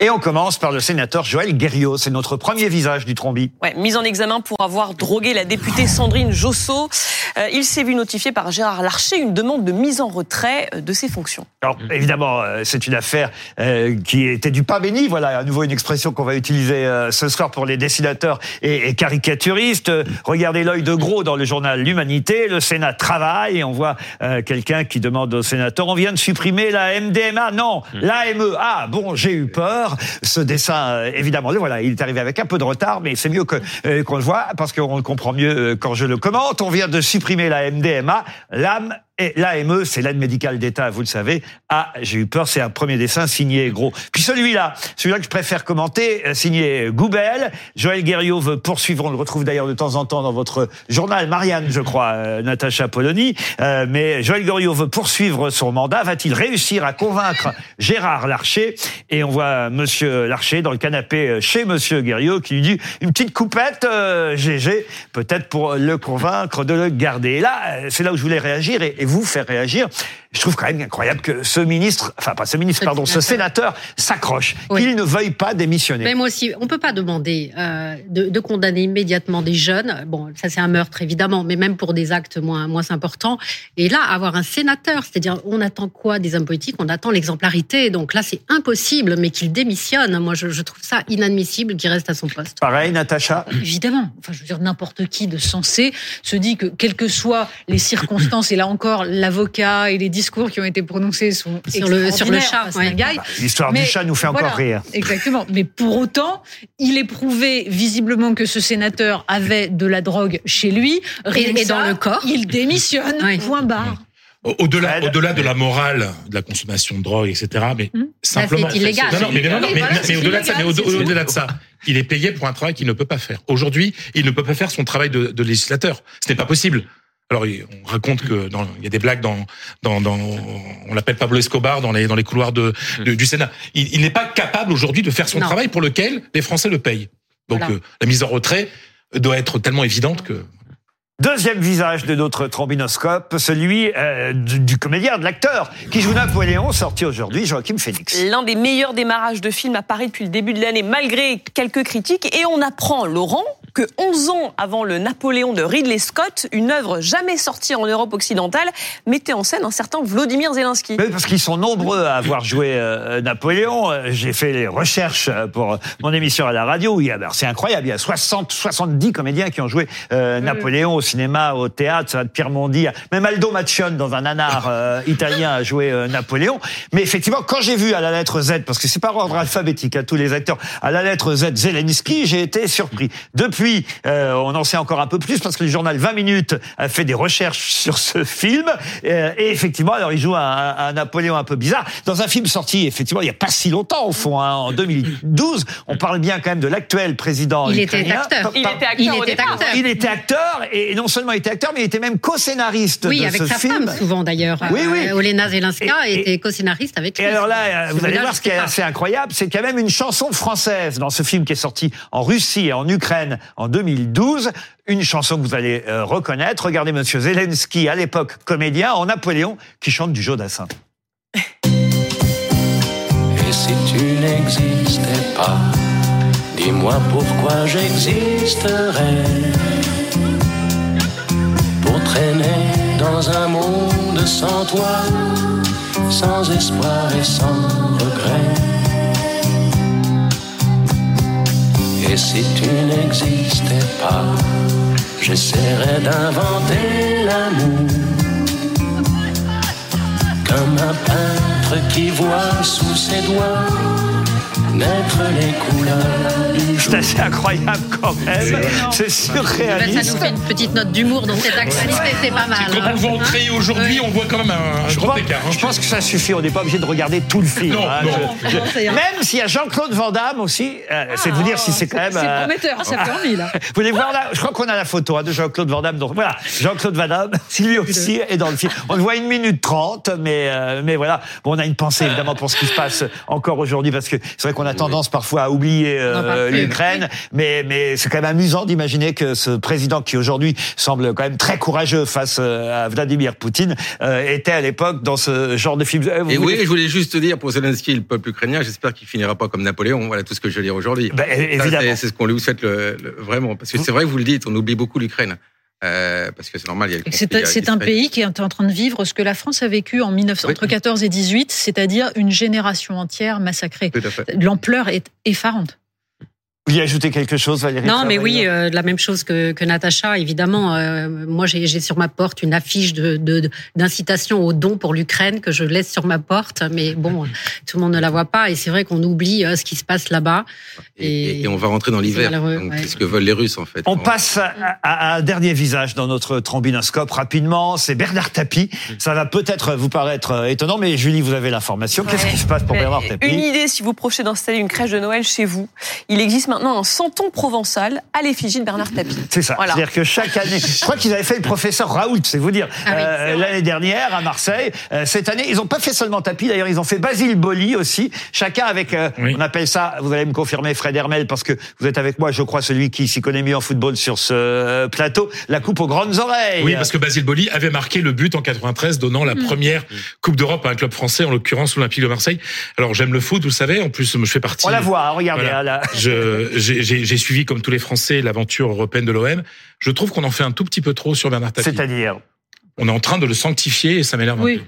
Et on commence par le sénateur Joël Guerriot. C'est notre premier visage du trombi. Ouais, mise en examen pour avoir drogué la députée Sandrine Josso. Euh, il s'est vu notifier par Gérard Larcher une demande de mise en retrait euh, de ses fonctions. Alors évidemment, euh, c'est une affaire euh, qui était du pas béni. Voilà, à nouveau une expression qu'on va utiliser euh, ce soir pour les dessinateurs et, et caricaturistes. Regardez l'œil de gros dans le journal L'Humanité. Le Sénat travaille et on voit quelqu'un qui demande au sénateur on vient de supprimer la MDMA. Non, l'AME. Ah bon, j'ai eu peur. Ce dessin, euh, évidemment, le voilà, il est arrivé avec un peu de retard, mais c'est mieux que euh, qu'on le voit parce qu'on le comprend mieux euh, quand je le commente. On vient de supprimer la MDMA. L'âme et l'AME, c'est l'aide médicale d'État, vous le savez. Ah, j'ai eu peur, c'est un premier dessin signé gros. Puis celui-là, celui-là que je préfère commenter, euh, signé Goubel. Joël Guerriot veut poursuivre, on le retrouve d'ailleurs de temps en temps dans votre journal, Marianne, je crois, euh, Natacha Polony. Euh, mais Joël Guerriot veut poursuivre son mandat. Va-t-il réussir à convaincre Gérard Larcher? Et on voit Monsieur Larcher dans le canapé euh, chez Monsieur Guerriot qui lui dit une petite coupette, euh, GG, peut-être pour le convaincre de le garder. Et là, euh, c'est là où je voulais réagir vous faire réagir. Je trouve quand même incroyable que ce ministre, enfin pas ce ministre, pardon, ce sénateur s'accroche, Oui. qu'il ne veuille pas démissionner. Mais moi aussi, on peut pas demander euh, de, de condamner immédiatement des jeunes. Bon, ça c'est un meurtre évidemment, mais même pour des actes moins moins importants. Et là, avoir un sénateur, c'est-à-dire, on attend quoi des hommes politiques? On attend l'exemplarité. Donc là, c'est impossible, mais qu'il démissionne. Moi, je, je trouve ça inadmissible qu'il reste à son poste. Pareil, Natacha? Évidemment, enfin, je veux dire, n'importe qui de sensé se dit que, quelles que soient les circonstances, et là encore, l'avocat et les discours qui ont été prononcés sont Sur le- sur le chat, ouais. Bah, L'histoire du chat nous fait voilà, encore rire. Exactement. Mais pour autant, il est prouvé visiblement que ce sénateur avait de la drogue chez lui. Rien Et- dans le corps. Il démissionne. Oui. Point barre. Au- Au-delà, au-delà de la morale de la consommation de drogue, etc. Mais Hmm. simplement. c'est illégal. Non, non, mais, non, non, Oui, mais- voilà, mais c'est au-delà de ça, mais illégal, au- c'est au-delà de ça, il est payé pour un travail qu'il ne peut pas faire. Aujourd'hui, il ne peut pas faire son travail de, de législateur. Ce n'est pas possible. Alors, on raconte que dans, il y a des blagues dans, dans, dans on l'appelle Pablo Escobar dans les, dans les couloirs de, de- du Sénat. Il, il n'est pas capable aujourd'hui de faire son Non. travail pour lequel les Français le payent. Donc, Voilà. euh, la mise en retrait doit être tellement évidente que. Deuxième visage de notre trombinoscope, celui euh, du, du comédien, de l'acteur, qui joue Napoléon, sorti aujourd'hui, Joachim Phoenix. L'un des meilleurs démarrages de film à Paris depuis le début de l'année, malgré quelques critiques. Et on apprend, Laurent, que 11 ans avant le Napoléon de Ridley Scott, une œuvre jamais sortie en Europe occidentale mettait en scène un certain Vladimir Zelensky. Oui, parce qu'ils sont nombreux à avoir joué euh, Napoléon. Euh, J'ai fait les recherches euh, pour mon émission à la radio. alors, C'est incroyable, il y a 60, 70 comédiens qui ont joué euh, Napoléon au cinéma, au théâtre, ça va de Pierre Mondi. Même Aldo Maccione, dans un nanar euh, italien, a joué euh, Napoléon. Mais effectivement, quand j'ai vu à la lettre Z, parce que c'est par ordre alphabétique à tous les acteurs, à la lettre Z, Zelensky, j'ai été surpris. Depuis, euh, on en sait encore un peu plus parce que le journal 20 minutes a fait des recherches sur ce film. Euh, et effectivement, alors il joue un, un Napoléon un peu bizarre dans un film sorti effectivement il y a pas si longtemps au fond, hein, en 2012. On parle bien quand même de l'actuel président Il était acteur. Il était acteur Il était départ. acteur. il était acteur et non seulement il était acteur, mais il était même co-scénariste Oui, de avec ce sa film. femme souvent d'ailleurs. Oui, oui. Euh, Olena Zelenska Et- et- était co-scénariste avec Et lui. alors là, euh, vous allez voir ce qui est assez incroyable, c'est qu'il y a même une chanson française dans ce film qui est sorti en Russie et en Ukraine en 2012. Une chanson que vous allez euh, reconnaître. Regardez Monsieur Zelensky, à l'époque comédien, en Napoléon, qui chante du Jodassin. Et si tu n'existais pas, dis-moi pourquoi j'existerais. Pour traîner dans un monde sans toi, sans espoir et sans regret. Si tu n'existais pas, j'essaierais d'inventer l'amour. Comme un peintre qui voit sous ses doigts naître les couleurs. C'est assez incroyable quand même. C'est Ben, ça nous surréaliste. fait une petite note d'humour dans cette actualité, c'est pas mal. Quand hein. on voit en créer aujourd'hui, on voit quand même un, Je grand pense, écart. hein. je pense que ça suffit. On n'est pas obligé de regarder tout le film. Non, hein. non. Je- je- même s'il y a Jean-Claude Van Damme aussi, euh, c'est de vous dire si c'est quand même. C'est euh, prometteur, ça fait envie, là. Vous voulez voir là Je crois qu'on a la photo hein, de Jean-Claude Van Damme. Donc voilà, Jean-Claude Van Damme, lui aussi est dans le film. On le voit une minute trente, mais euh, mais voilà. Bon, on a une pensée évidemment pour ce qui se passe encore aujourd'hui parce que c'est vrai qu'on a a tendance parfois à oublier euh, l'Ukraine, mais mais c'est quand même amusant d'imaginer que ce président qui aujourd'hui semble quand même très courageux face euh, à Vladimir Poutine euh, était à l'époque dans ce genre de film. Euh, vous Et oui, voulez- je voulais juste te dire pour Zelensky, le peuple ukrainien, j'espère qu'il finira pas comme Napoléon. Voilà tout ce que je veux dire aujourd'hui. Ben, Ça, évidemment. c'est- C'est ce qu'on lui souhaite le, le- vraiment, parce que c'est vrai que vous le dites, on oublie beaucoup l'Ukraine, euh, parce que c'est normal. C'est un pays qui est en train de vivre ce que la France a vécu en 19, Oui. entre 14 et 18, c'est-à-dire une génération entière massacrée. L'ampleur est effarante. Vous y ajoutez quelque chose, Valérie Non, mais oui, euh, la même chose que, que Natacha, évidemment. Euh, moi, j'ai sur ma porte une affiche de de- d'incitation au don pour l'Ukraine que je laisse sur ma porte, mais bon, tout le monde ne la voit pas, et c'est vrai qu'on oublie euh, ce qui se passe là-bas. Et, Et- et on va rentrer dans l'hiver. ouais. C'est ce que veulent les Russes, en fait. On passe à, un dernier visage dans notre trombinoscope rapidement. C'est Bernard Tapie. Ça va peut-être vous paraître étonnant, mais Julie, vous avez l'information. Qu'est-ce Ouais. qui se passe pour Bernard Une Tapie idée, si vous projetez d'installer une crèche de Noël chez vous, il existe maintenant un santon provençal à l'effigie de Bernard Tapie. C'est ça. Voilà. C'est-à-dire que chaque année, je crois qu'ils avaient fait le professeur Raoult, c'est vous dire. Ah oui, Euh, L'année dernière à Marseille, Euh, cette année, ils n'ont pas fait seulement Tapie. D'ailleurs, ils ont fait Basile Boli aussi. Chacun avec, euh, Oui. on appelle ça. Vous allez me confirmer, Fred Hermel, parce que vous êtes avec moi, je crois, celui qui s'y connaît mieux en football sur ce plateau. La coupe aux grandes oreilles. Oui, parce que Basile Boli avait marqué le but en 93, donnant la première Coupe d'Europe à un club français, en l'occurrence l'Olympique de Marseille. Alors j'aime le foot, vous le savez. En plus, je fais partie. on la voit. regardez. Voilà. là. Je- J'ai suivi, comme tous les Français, l'aventure européenne de l'OM. Je trouve qu'on en fait un tout petit peu trop sur Bernard Tapie. C'est-à-dire? On est en train de le sanctifier et ça m'énerve un peu.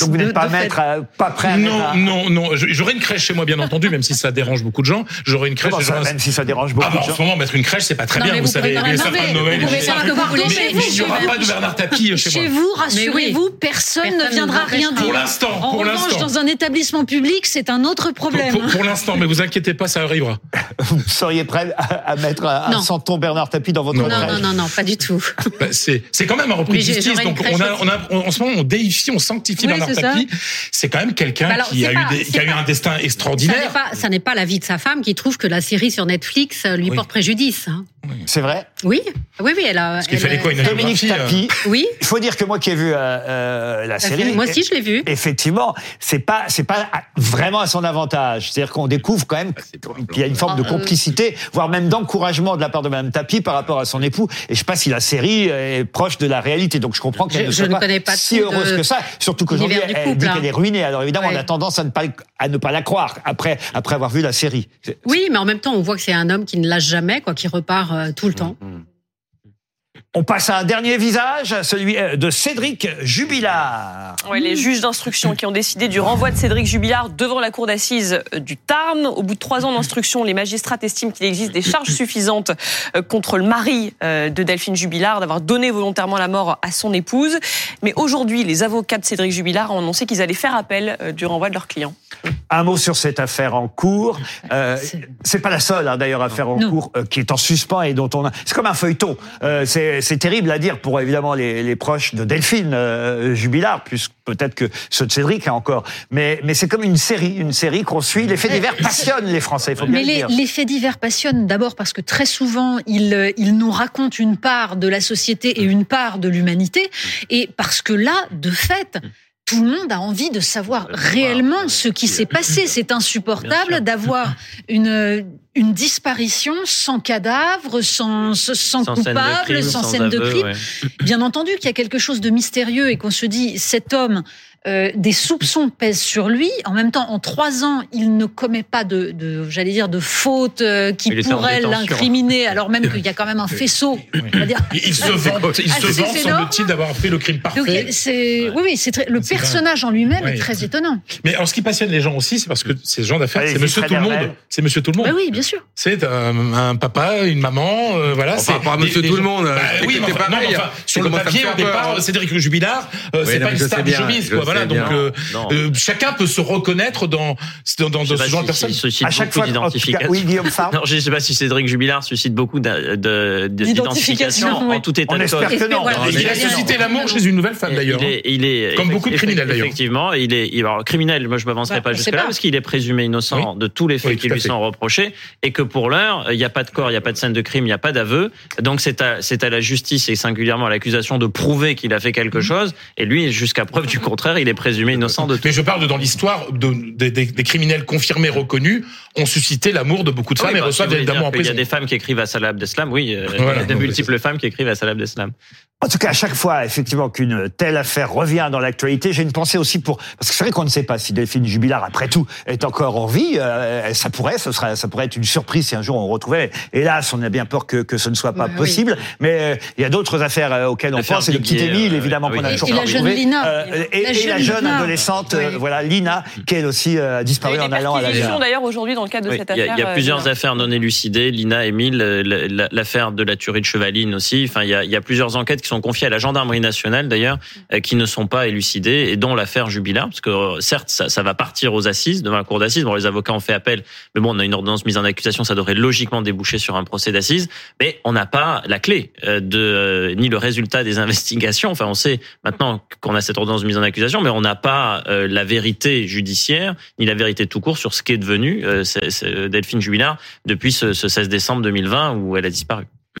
Donc vous n'êtes pas maître, à- pas prêt à mettre Non, un- non, non. Je- J'aurais une crèche chez moi, bien entendu, même si ça dérange beaucoup de gens. J'aurais une crèche. Comment ça, même si ça dérange beaucoup Ah bah, de en gens. ce moment, mettre une crèche, c'est pas très Non, bien. Vous vous savez, les sapins de Noël. vous pouvez faire chez vous, il n'y aura chez pas vous. de Bernard Tapie chez Chez moi. vous, rassurez-vous, personne ne viendra rien dire. Pour l'instant, En pour revanche, l'instant. dans un établissement public, c'est un autre problème. pour- l'instant, mais vous inquiétez pas, ça arrivera. Vous seriez prêt à, à mettre un, santon Bernard Tapie dans votre Non, Non, crèche non, non, non, pas du tout. Bah, c'est c'est quand même un repris Donc on a, on a, on- en ce moment, on déifie, on sanctifie Oui, Bernard. Tapie. C'est quand même quelqu'un Bah qui a eu pas- des- qui a eu pas- un destin Ça n'est extraordinaire. pas, ça n'est pas l'avis de sa femme qui trouve que la série sur Netflix euh, lui Oui. porte préjudice. hein. C'est vrai. Oui, oui, oui, elle a. Parce qu'il elle- fallait quoi, une Dominique euh, Tapie. Oui. Il faut dire que moi qui ai vu euh, euh, la série, Moi aussi, je l'ai vu. effectivement, c'est pas c'est pas vraiment à son avantage. C'est-à-dire qu'on découvre quand même Ah, qu'il y a une forme de Ah, euh, complicité, voire même d'encouragement de la part de Madame Tapie par rapport à son époux. Et je sais pas si la série est proche de la réalité. Donc je comprends qu'elle ne soit ne pas, connais pas si heureuse que ça. Surtout qu'aujourd'hui, elle couple, dit hein. qu'elle est ruinée. Alors évidemment, on a tendance à ne pas à ne pas la croire après après avoir vu la série. Oui, mais en même temps, on voit que c'est un homme qui ne lâche jamais, quoi, qui repart euh, tout le temps. On passe à un dernier visage, celui euh, de Cédric Jubilard. Ouais, les juges d'instruction qui ont décidé du renvoi de Cédric Jubilard devant la cour d'assises euh, du Tarn. Au bout de trois ans d'instruction, les magistrats estiment qu'il existe des charges suffisantes euh, contre le mari de Delphine Jubilard d'avoir donné volontairement la mort à son épouse. Mais aujourd'hui, les avocats de Cédric Jubilard ont annoncé qu'ils allaient faire appel du renvoi de leur client. Un mot sur cette affaire en cours. Euh, C'est- c'est pas la seule hein, d'ailleurs affaire en Non. cours euh, qui est en suspens et dont on a. C'est comme un feuilleton. Euh, c'est c'est terrible à dire pour évidemment les, les proches de Delphine euh, Jubilard, plus peut-être que ceux de Cédric hein, encore. Mais mais c'est comme une série, une série qu'on suit. Les faits divers passionnent les Français. Il faut bien Mais le les, dire. les faits divers passionnent d'abord parce que très souvent, ils, euh, ils nous racontent une part de la société et une part de l'humanité. Et parce que là, de fait, tout le monde a envie de savoir réellement ce qui s'est passé. C'est insupportable d'avoir une, une disparition sans cadavre, sans, sans, Sans scène de coupable, crime, sans, sans scène de crime. ouais. Bien entendu qu'il y a quelque chose de mystérieux et qu'on se dit, cet homme, euh, des soupçons pèsent sur lui. En même temps, en trois ans, il ne commet pas de, de j'allais dire, de faute euh, qui pourrait l'incriminer, alors même qu'il y a quand même un faisceau. Dire. Il se vante, il se c'est- vante, c'est semble-t-il, d'avoir fait le crime Donc, parfait. c'est, oui, oui, c'est très- le C'est personnage en lui-même Ouais. est très étonnant. Mais alors, ce qui passionne les gens aussi, c'est parce que ces gens d'affaires, c'est Monsieur Tout le. Monde. C'est Monsieur Tout le Monde. Bah oui, bien sûr. C'est un, un papa, une maman, euh, voilà. Enfin, c'est par rapport à Monsieur Tout le Monde, Bah, oui, c'est mais c'est sur le papier, au départ. Cédric Jubilard, euh, c'est pas une star du quoi. Voilà, donc euh, euh, chacun peut se reconnaître dans dans, dans ce genre si- de personne. À chaque beaucoup fois, d'identification. oui, Guillaume Farm. Non, je ne sais pas si Cédric Jubilard suscite beaucoup D'identification, en tout état On de espère cause. il a suscité l'amour chez une nouvelle femme d'ailleurs. Il est, il est Comme beaucoup de criminels, d'ailleurs. Effectivement, il est, alors, criminel. Moi, je m'avancerai Bah, pas jusque là pas. parce qu'il est présumé innocent de tous les faits qui lui sont reprochés et que pour l'heure, il n'y a pas de corps, il n'y a pas de scène de crime, il n'y a pas d'aveu. Donc c'est à, c'est à la justice et singulièrement à l'accusation de prouver qu'il a fait quelque chose. Et lui, jusqu'à preuve du contraire, il est présumé innocent de tout. Mais je parle de dans l'histoire de, des- criminels confirmés reconnus ont suscité l'amour de beaucoup de femmes Oui, et bah, reçoivent évidemment en qu'il y a prison. des femmes qui écrivent à Salah Abdeslam, oui, euh, il y Voilà. a de multiples femmes qui écrivent à Salah Abdeslam. En tout cas, à chaque fois, effectivement, qu'une telle affaire revient dans l'actualité, j'ai une pensée aussi pour parce que c'est vrai qu'on ne sait pas si Delphine Jubilard, après tout, est encore en vie. Euh, ça pourrait, ce sera, ça pourrait être une surprise si un jour on retrouvait. Hélas, on a bien peur que, que ce ne soit pas oui. possible. Mais euh, il y a d'autres affaires euh, auxquelles on pense. Et le petit Émile, euh, évidemment, qu'on a toujours et pas la jeune. Lina. Et, La jeune la jeune Lina. adolescente, euh, Oui. voilà, Lina, qui elle aussi euh, a disparu en allant à la gare. d'ailleurs aujourd'hui dans le cadre de cette il y a, affaire. il y a euh, plusieurs affaires non élucidées. Lina, Émile, la- la- l'affaire de la tuerie de Chevaline aussi. Enfin, il y a plusieurs enquêtes qui sont confiées à la gendarmerie nationale d'ailleurs, euh, qui ne sont pas élucidées, et dont l'affaire Jubilard, parce que euh, certes, ça, ça va partir aux assises, devant la cour d'assises. Bon, les avocats ont fait appel, mais bon, on a une ordonnance mise en accusation, ça devrait logiquement déboucher sur un procès d'assises, mais on n'a pas la clé euh, de ni le résultat des investigations. Enfin, on sait maintenant qu'on a cette ordonnance mise en accusation, mais on n'a pas la vérité judiciaire ni la vérité tout court sur ce devenu euh, c'est- c'est Delphine Jubilard depuis ce 16 décembre 2020 où elle a disparu.